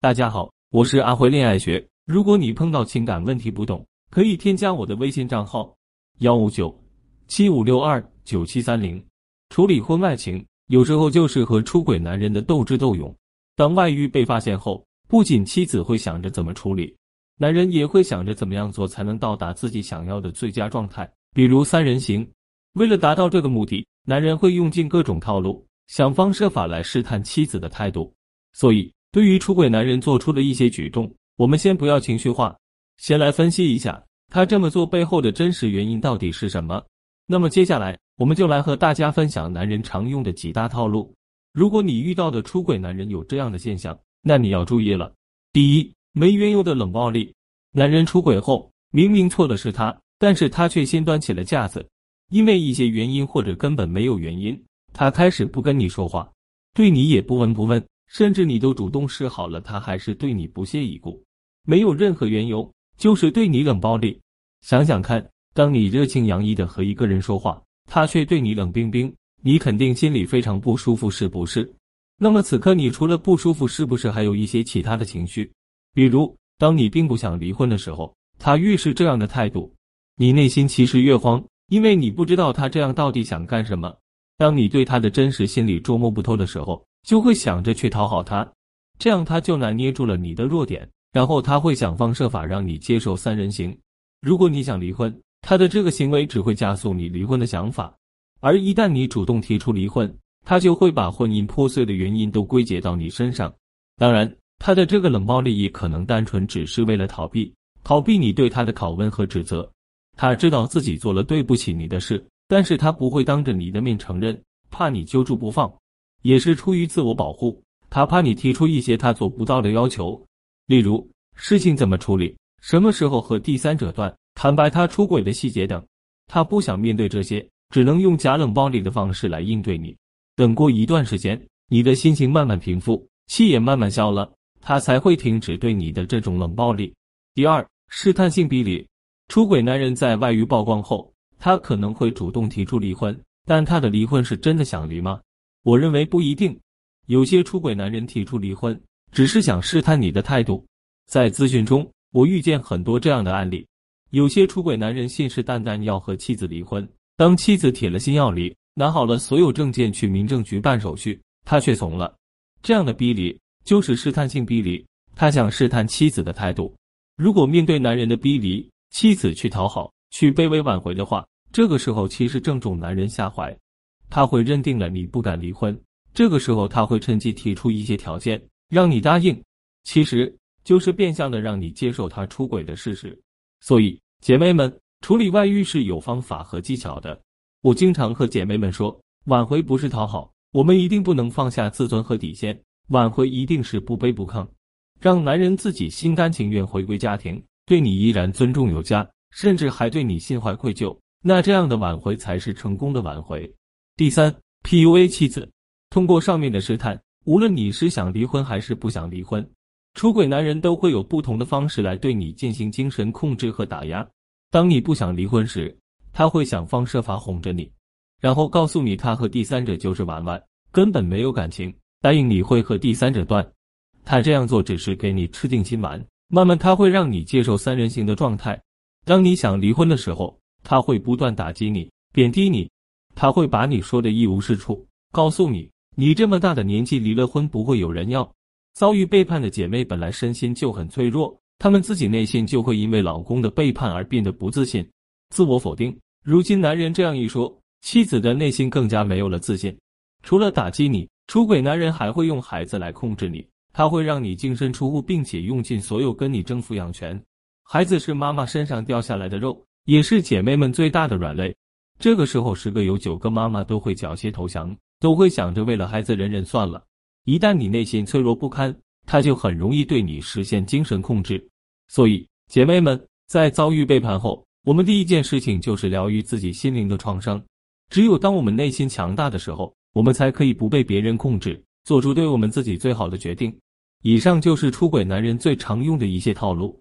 大家好，我是阿辉恋爱学。如果你碰到情感问题不懂，可以添加我的微信账号幺五九七五六二九七三零。处理婚外情，有时候就是和出轨男人的斗智斗勇。当外遇被发现后，不仅妻子会想着怎么处理，男人也会想着怎么样做才能到达自己想要的最佳状态，比如三人行。为了达到这个目的，男人会用尽各种套路，想方设法来试探妻子的态度。所以。对于出轨男人做出的一些举动，我们先不要情绪化，先来分析一下他这么做背后的真实原因到底是什么。那么接下来，我们就来和大家分享男人常用的几大套路。如果你遇到的出轨男人有这样的现象，那你要注意了。第一，没缘由的冷暴力。男人出轨后，明明错的是他，但是他却先端起了架子，因为一些原因或者根本没有原因，他开始不跟你说话，对你也不闻不问。甚至你都主动示好了，他还是对你不屑一顾，没有任何缘由，就是对你冷暴力。想想看，当你热情洋溢的和一个人说话，他却对你冷冰冰，你肯定心里非常不舒服，是不是？那么此刻你除了不舒服，是不是还有一些其他的情绪？比如，当你并不想离婚的时候，他越是这样的态度，你内心其实越慌，因为你不知道他这样到底想干什么。当你对他的真实心理捉摸不透的时候。就会想着去讨好他，这样他就拿捏住了你的弱点，然后他会想方设法让你接受三人行。如果你想离婚，他的这个行为只会加速你离婚的想法，而一旦你主动提出离婚，他就会把婚姻破碎的原因都归结到你身上。当然，他的这个冷暴力也可能单纯只是为了逃避，逃避你对他的拷问和指责。他知道自己做了对不起你的事，但是他不会当着你的面承认，怕你揪住不放。也是出于自我保护，他怕你提出一些他做不到的要求，例如事情怎么处理、什么时候和第三者断、坦白他出轨的细节等。他不想面对这些，只能用假冷暴力的方式来应对你。等过一段时间，你的心情慢慢平复，气也慢慢消了，他才会停止对你的这种冷暴力。第二，试探性逼离。出轨男人在外遇曝光后，他可能会主动提出离婚，但他的离婚是真的想离吗？我认为不一定，有些出轨男人提出离婚，只是想试探你的态度。在咨询中，我遇见很多这样的案例：有些出轨男人信誓旦旦要和妻子离婚，当妻子铁了心要离，拿好了所有证件去民政局办手续，他却怂了。这样的逼离就是试探性逼离，他想试探妻子的态度。如果面对男人的逼离，妻子去讨好、去卑微挽回的话，这个时候其实正中男人下怀。他会认定了你不敢离婚，这个时候他会趁机提出一些条件让你答应，其实就是变相的让你接受他出轨的事实。所以，姐妹们处理外遇是有方法和技巧的。我经常和姐妹们说，挽回不是讨好，我们一定不能放下自尊和底线，挽回一定是不卑不亢，让男人自己心甘情愿回归家庭，对你依然尊重有加，甚至还对你心怀愧疚。那这样的挽回才是成功的挽回。第三，PUA 妻子，通过上面的试探，无论你是想离婚还是不想离婚，出轨男人都会有不同的方式来对你进行精神控制和打压。当你不想离婚时，他会想方设法哄着你，然后告诉你他和第三者就是玩玩，根本没有感情，答应你会和第三者断。他这样做只是给你吃定心丸，慢慢他会让你接受三人行的状态。当你想离婚的时候，他会不断打击你，贬低你。他会把你说的一无是处，告诉你你这么大的年纪离了婚不会有人要。遭遇背叛的姐妹本来身心就很脆弱，她们自己内心就会因为老公的背叛而变得不自信、自我否定。如今男人这样一说，妻子的内心更加没有了自信。除了打击你，出轨男人还会用孩子来控制你，他会让你净身出户，并且用尽所有跟你争抚养权。孩子是妈妈身上掉下来的肉，也是姐妹们最大的软肋。这个时候，十个有九个妈妈都会缴械投降，都会想着为了孩子忍忍算了。一旦你内心脆弱不堪，他就很容易对你实现精神控制。所以，姐妹们在遭遇背叛后，我们第一件事情就是疗愈自己心灵的创伤。只有当我们内心强大的时候，我们才可以不被别人控制，做出对我们自己最好的决定。以上就是出轨男人最常用的一些套路。